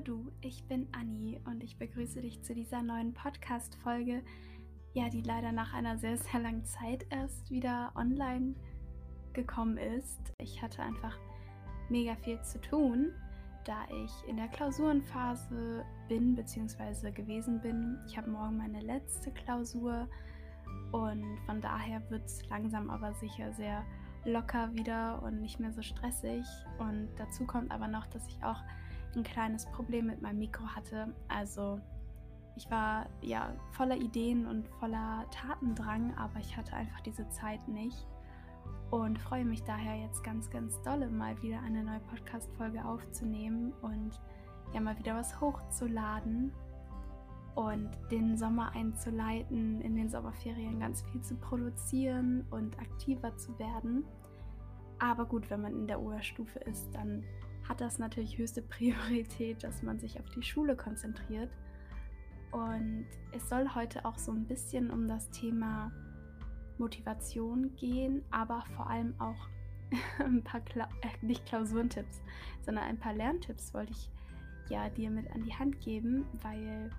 Hallo du, ich bin Anni und ich begrüße dich zu dieser neuen Podcast-Folge, ja, die leider nach einer sehr, sehr langen Zeit erst wieder online gekommen ist. Ich hatte einfach mega viel zu tun, da ich in der Klausurenphase bin bzw. gewesen bin. Ich habe morgen meine letzte Klausur und von daher wird es langsam aber sicher sehr locker wieder und nicht mehr so stressig. Und dazu kommt aber noch, dass ich auch ein kleines Problem mit meinem Mikro hatte. Also ich war ja voller Ideen und voller Tatendrang, aber ich hatte einfach diese Zeit nicht. Und freue mich daher jetzt ganz, ganz dolle, mal wieder eine neue Podcast-Folge aufzunehmen und ja mal wieder was hochzuladen und den Sommer einzuleiten, in den Sommerferien ganz viel zu produzieren und aktiver zu werden. Aber gut, wenn man in der Oberstufe ist, dann hat das natürlich höchste Priorität, dass man sich auf die Schule konzentriert. Und es soll heute auch so ein bisschen um das Thema Motivation gehen, aber vor allem auch ein paar, Kla äh, nicht Klausurentipps, sondern ein paar Lerntipps wollte ich ja dir mit an die Hand geben, weil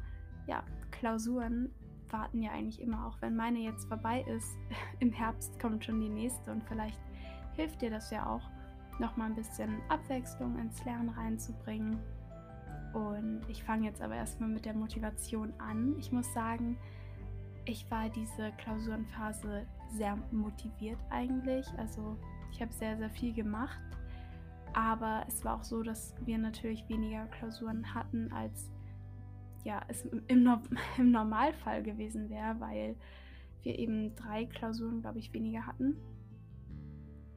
ja, Klausuren warten ja eigentlich immer, auch wenn meine jetzt vorbei ist. Im Herbst kommt schon die nächste und vielleicht hilft dir das ja auch, nochmal ein bisschen Abwechslung ins Lernen reinzubringen. Und ich fange jetzt aber erstmal mit der Motivation an. Ich muss sagen, ich war diese Klausurenphase sehr motiviert eigentlich. Also ich habe sehr, sehr viel gemacht. Aber es war auch so, dass wir natürlich weniger Klausuren hatten, als ja, es im, im Normalfall gewesen wäre, weil wir eben drei Klausuren, glaube ich, weniger hatten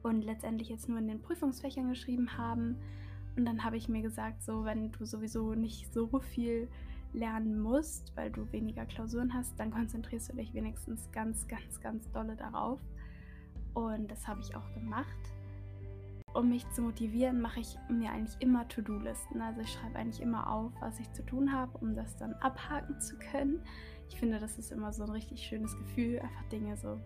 und letztendlich jetzt nur in den Prüfungsfächern geschrieben haben. Und dann habe ich mir gesagt, so wenn du sowieso nicht so viel lernen musst, weil du weniger Klausuren hast, dann konzentrierst du dich wenigstens ganz, ganz, ganz dolle darauf. Und das habe ich auch gemacht. Um mich zu motivieren, mache ich mir eigentlich immer To-Do-Listen. Also ich schreibe eigentlich immer auf, was ich zu tun habe, um das dann abhaken zu können. Ich finde, das ist immer so ein richtig schönes Gefühl, einfach Dinge so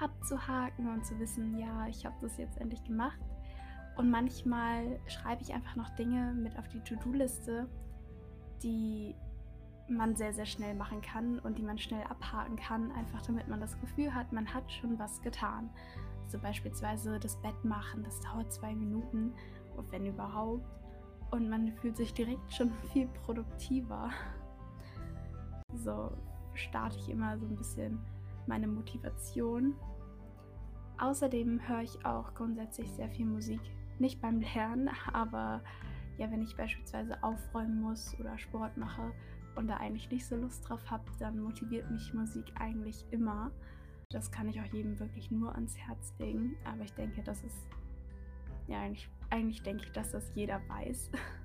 abzuhaken und zu wissen, ja, ich habe das jetzt endlich gemacht. Und manchmal schreibe ich einfach noch Dinge mit auf die To-Do-Liste, die man sehr, sehr schnell machen kann und die man schnell abhaken kann, einfach damit man das Gefühl hat, man hat schon was getan. Also beispielsweise das Bett machen, das dauert zwei Minuten, wenn überhaupt. Und man fühlt sich direkt schon viel produktiver. So starte ich immer so ein bisschen meine Motivation. Außerdem höre ich auch grundsätzlich sehr viel Musik. Nicht beim Lernen, aber ja, wenn ich beispielsweise aufräumen muss oder Sport mache und da eigentlich nicht so Lust drauf habe, dann motiviert mich Musik eigentlich immer. Das kann ich auch jedem wirklich nur ans Herz legen. Aber ich denke, das ist, ja, eigentlich, eigentlich denke ich, dass das jeder weiß.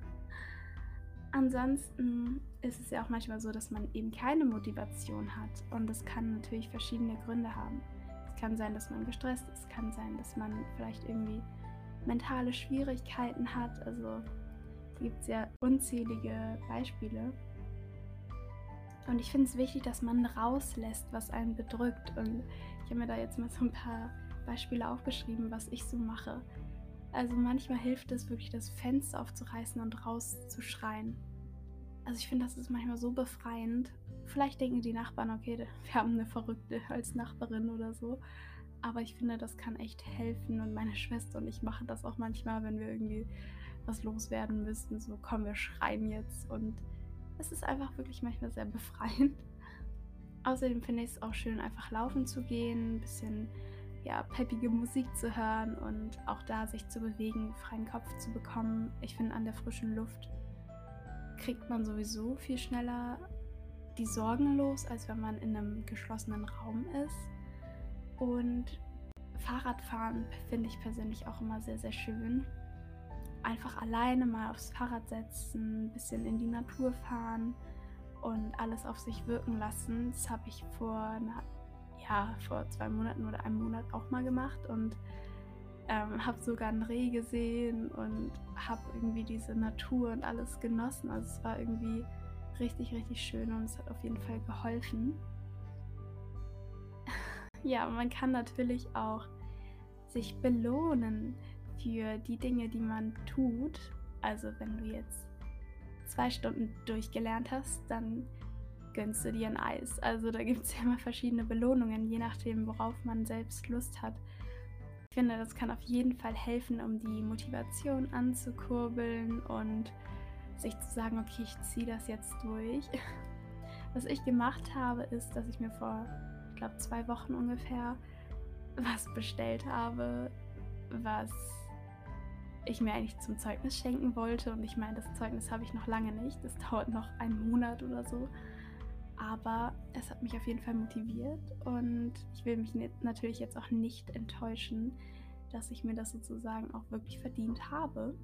Ansonsten ist es ja auch manchmal so, dass man eben keine Motivation hat und das kann natürlich verschiedene Gründe haben. Es kann sein, dass man gestresst ist, es kann sein, dass man vielleicht irgendwie mentale Schwierigkeiten hat. Also gibt es ja unzählige Beispiele. Und ich finde es wichtig, dass man rauslässt, was einen bedrückt. Und ich habe mir da jetzt mal so ein paar Beispiele aufgeschrieben, was ich so mache. Also manchmal hilft es wirklich, das Fenster aufzureißen und rauszuschreien. Also ich finde, das ist manchmal so befreiend. Vielleicht denken die Nachbarn, okay, wir haben eine Verrückte als Nachbarin oder so. Aber ich finde, das kann echt helfen. Und meine Schwester und ich machen das auch manchmal, wenn wir irgendwie was loswerden müssen. So, komm, wir schreien jetzt. Und es ist einfach wirklich manchmal sehr befreiend. Außerdem finde ich es auch schön, einfach laufen zu gehen, ein bisschen ja, peppige Musik zu hören und auch da sich zu bewegen, freien Kopf zu bekommen. Ich finde, an der frischen Luft kriegt man sowieso viel schneller die Sorgen los, als wenn man in einem geschlossenen Raum ist. Und Fahrradfahren finde ich persönlich auch immer sehr, sehr schön. Einfach alleine mal aufs Fahrrad setzen, ein bisschen in die Natur fahren und alles auf sich wirken lassen. Das habe ich vor einer ja, vor zwei Monaten oder einem Monat auch mal gemacht und ähm, habe sogar einen Reh gesehen und habe irgendwie diese Natur und alles genossen. Also es war irgendwie richtig, richtig schön und es hat auf jeden Fall geholfen. ja, man kann natürlich auch sich belohnen für die Dinge, die man tut. Also wenn du jetzt zwei Stunden durchgelernt hast, dann gönnst du dir ein Eis. Also da gibt es ja immer verschiedene Belohnungen, je nachdem, worauf man selbst Lust hat. Ich finde, das kann auf jeden Fall helfen, um die Motivation anzukurbeln und sich zu sagen, okay, ich ziehe das jetzt durch. Was ich gemacht habe, ist, dass ich mir vor, ich glaube, zwei Wochen ungefähr was bestellt habe, was ich mir eigentlich zum Zeugnis schenken wollte. Und ich meine, das Zeugnis habe ich noch lange nicht. Das dauert noch einen Monat oder so. Aber es hat mich auf jeden Fall motiviert und ich will mich natürlich jetzt auch nicht enttäuschen, dass ich mir das sozusagen auch wirklich verdient habe.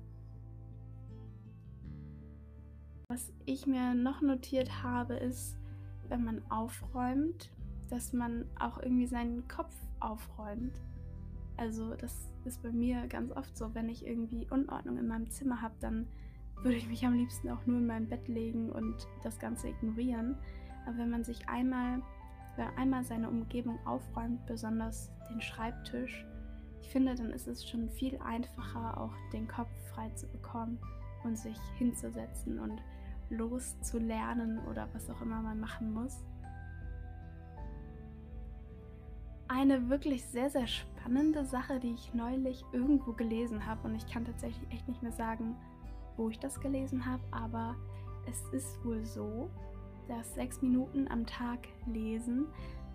Was ich mir noch notiert habe, ist, wenn man aufräumt, dass man auch irgendwie seinen Kopf aufräumt. Also das ist bei mir ganz oft so, wenn ich irgendwie Unordnung in meinem Zimmer habe, dann würde ich mich am liebsten auch nur in mein Bett legen und das Ganze ignorieren. Aber wenn man sich einmal, wenn einmal seine Umgebung aufräumt, besonders den Schreibtisch, ich finde, dann ist es schon viel einfacher, auch den Kopf frei zu bekommen und sich hinzusetzen und loszulernen oder was auch immer man machen muss. Eine wirklich sehr, sehr spannende Sache, die ich neulich irgendwo gelesen habe und ich kann tatsächlich echt nicht mehr sagen, wo ich das gelesen habe, aber es ist wohl so, dass sechs Minuten am Tag lesen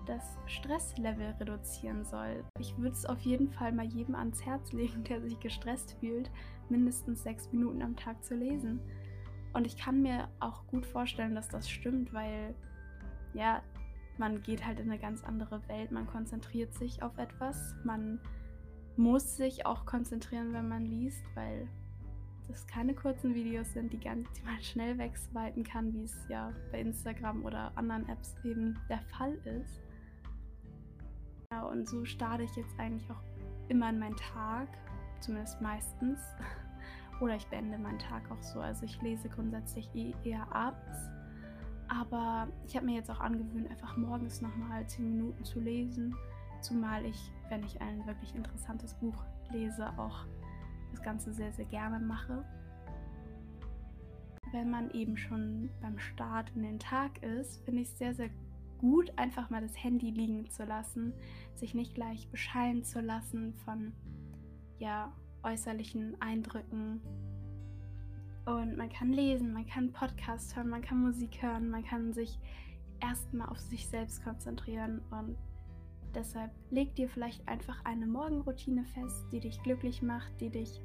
das Stresslevel reduzieren soll. Ich würde es auf jeden Fall mal jedem ans Herz legen, der sich gestresst fühlt, mindestens sechs Minuten am Tag zu lesen. Und ich kann mir auch gut vorstellen, dass das stimmt, weil ja, man geht halt in eine ganz andere Welt, man konzentriert sich auf etwas, man muss sich auch konzentrieren, wenn man liest, weil das keine kurzen Videos sind, die, ganz, die man schnell wegswipen kann, wie es ja bei Instagram oder anderen Apps eben der Fall ist. Ja, und so starte ich jetzt eigentlich auch immer in meinen Tag, zumindest meistens. Oder ich beende meinen Tag auch so. Also ich lese grundsätzlich eh eher abends. Aber ich habe mir jetzt auch angewöhnt, einfach morgens nochmal 10 Minuten zu lesen. Zumal ich, wenn ich ein wirklich interessantes Buch lese, auch das Ganze sehr, sehr gerne mache. Wenn man eben schon beim Start in den Tag ist, finde ich es sehr, sehr gut, einfach mal das Handy liegen zu lassen, sich nicht gleich beschallen zu lassen von ja, äußerlichen Eindrücken. Und man kann lesen, man kann Podcast hören, man kann Musik hören, man kann sich erstmal auf sich selbst konzentrieren und Deshalb leg dir vielleicht einfach eine Morgenroutine fest, die dich glücklich macht, die dich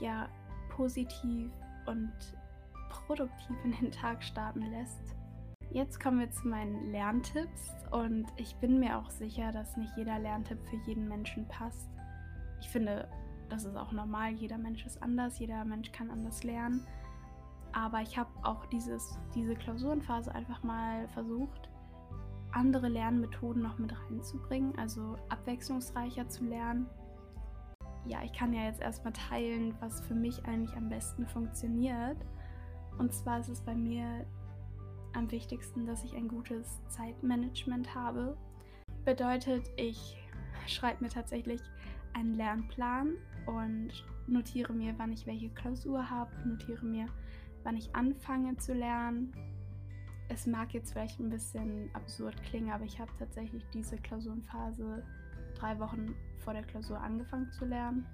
ja positiv und produktiv in den Tag starten lässt. Jetzt kommen wir zu meinen Lerntipps und ich bin mir auch sicher, dass nicht jeder Lerntipp für jeden Menschen passt. Ich finde, das ist auch normal, jeder Mensch ist anders, jeder Mensch kann anders lernen. Aber ich habe auch dieses, diese Klausurenphase einfach mal versucht, andere Lernmethoden noch mit reinzubringen, also abwechslungsreicher zu lernen. Ja, ich kann ja jetzt erstmal teilen, was für mich eigentlich am besten funktioniert. Und zwar ist es bei mir am wichtigsten, dass ich ein gutes Zeitmanagement habe. Bedeutet, ich schreibe mir tatsächlich einen Lernplan und notiere mir, wann ich welche Klausur habe, notiere mir, wann ich anfange zu lernen, es mag jetzt vielleicht ein bisschen absurd klingen, aber ich habe tatsächlich diese Klausurenphase drei Wochen vor der Klausur angefangen zu lernen.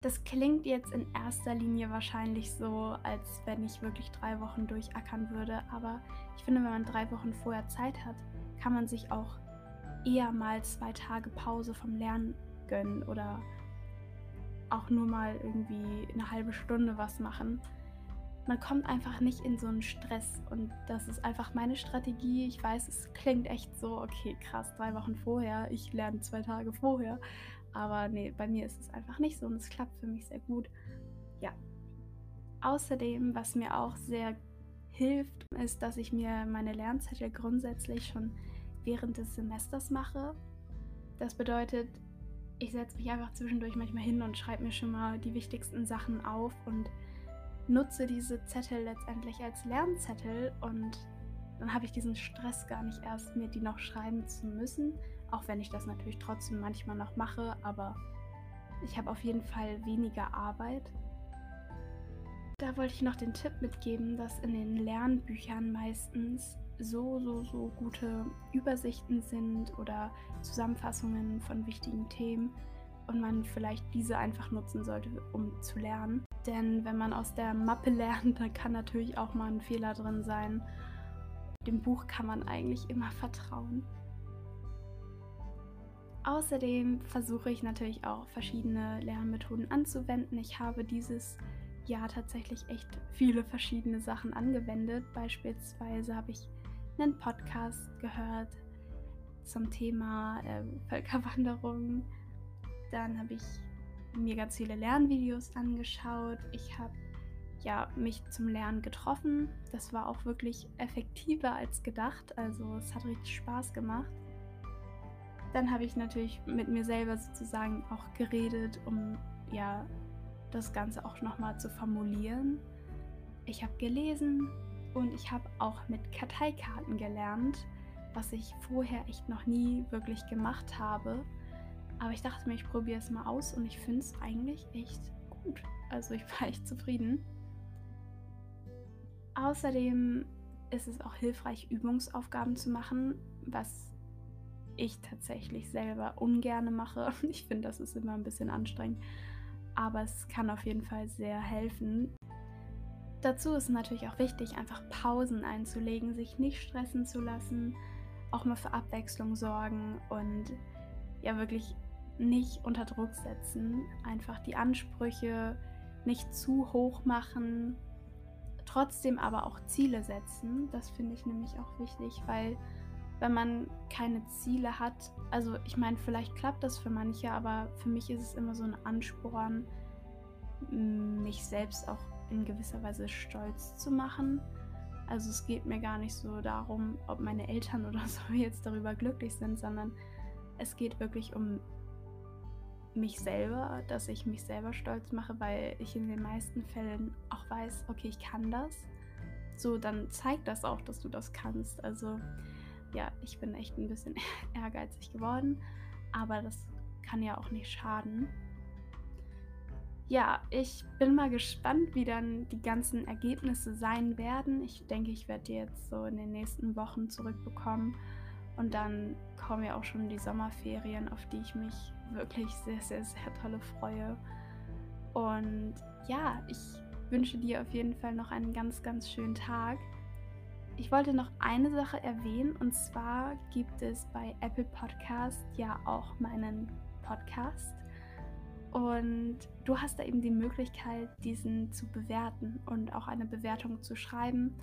Das klingt jetzt in erster Linie wahrscheinlich so, als wenn ich wirklich drei Wochen durchackern würde, aber ich finde, wenn man drei Wochen vorher Zeit hat, kann man sich auch eher mal zwei Tage Pause vom Lernen gönnen oder auch nur mal irgendwie eine halbe Stunde was machen man kommt einfach nicht in so einen Stress. Und das ist einfach meine Strategie. Ich weiß, es klingt echt so, okay, krass, drei Wochen vorher, ich lerne zwei Tage vorher. Aber nee, bei mir ist es einfach nicht so und es klappt für mich sehr gut. Ja. Außerdem, was mir auch sehr hilft, ist, dass ich mir meine Lernzettel grundsätzlich schon während des Semesters mache. Das bedeutet, ich setze mich einfach zwischendurch manchmal hin und schreibe mir schon mal die wichtigsten Sachen auf und nutze diese Zettel letztendlich als Lernzettel und dann habe ich diesen Stress gar nicht erst, mir die noch schreiben zu müssen, auch wenn ich das natürlich trotzdem manchmal noch mache, aber ich habe auf jeden Fall weniger Arbeit. Da wollte ich noch den Tipp mitgeben, dass in den Lernbüchern meistens so, so, so gute Übersichten sind oder Zusammenfassungen von wichtigen Themen und man vielleicht diese einfach nutzen sollte, um zu lernen. Denn wenn man aus der Mappe lernt, dann kann natürlich auch mal ein Fehler drin sein. Dem Buch kann man eigentlich immer vertrauen. Außerdem versuche ich natürlich auch verschiedene Lernmethoden anzuwenden. Ich habe dieses Jahr tatsächlich echt viele verschiedene Sachen angewendet. Beispielsweise habe ich einen Podcast gehört zum Thema äh, Völkerwanderung. Dann habe ich mir ganz viele Lernvideos angeschaut. Ich habe ja, mich zum Lernen getroffen. Das war auch wirklich effektiver als gedacht. Also es hat richtig Spaß gemacht. Dann habe ich natürlich mit mir selber sozusagen auch geredet, um ja das Ganze auch nochmal zu formulieren. Ich habe gelesen und ich habe auch mit Karteikarten gelernt, was ich vorher echt noch nie wirklich gemacht habe. Aber ich dachte mir, ich probiere es mal aus und ich finde es eigentlich echt gut. Also ich war echt zufrieden. Außerdem ist es auch hilfreich, Übungsaufgaben zu machen, was ich tatsächlich selber ungerne mache. Ich finde, das ist immer ein bisschen anstrengend aber es kann auf jeden Fall sehr helfen. Dazu ist natürlich auch wichtig, einfach Pausen einzulegen, sich nicht stressen zu lassen, auch mal für Abwechslung sorgen und ja wirklich nicht unter Druck setzen, einfach die Ansprüche nicht zu hoch machen, trotzdem aber auch Ziele setzen. Das finde ich nämlich auch wichtig, weil wenn man keine Ziele hat. Also ich meine, vielleicht klappt das für manche, aber für mich ist es immer so ein Ansporn, mich selbst auch in gewisser Weise stolz zu machen. Also es geht mir gar nicht so darum, ob meine Eltern oder so jetzt darüber glücklich sind, sondern es geht wirklich um mich selber, dass ich mich selber stolz mache, weil ich in den meisten Fällen auch weiß, okay, ich kann das. So, dann zeigt das auch, dass du das kannst. Also ja, ich bin echt ein bisschen ehrgeizig geworden, aber das kann ja auch nicht schaden. Ja, ich bin mal gespannt, wie dann die ganzen Ergebnisse sein werden. Ich denke, ich werde die jetzt so in den nächsten Wochen zurückbekommen. Und dann kommen ja auch schon die Sommerferien, auf die ich mich wirklich sehr, sehr, sehr tolle freue. Und ja, ich wünsche dir auf jeden Fall noch einen ganz, ganz schönen Tag. Ich wollte noch eine Sache erwähnen und zwar gibt es bei Apple Podcast ja auch meinen Podcast und du hast da eben die Möglichkeit, diesen zu bewerten und auch eine Bewertung zu schreiben.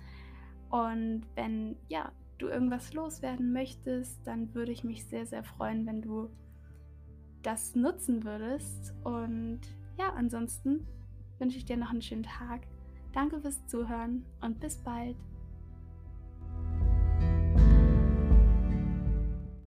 Und wenn ja, du irgendwas loswerden möchtest, dann würde ich mich sehr, sehr freuen, wenn du das nutzen würdest. Und ja, ansonsten wünsche ich dir noch einen schönen Tag. Danke fürs Zuhören und bis bald.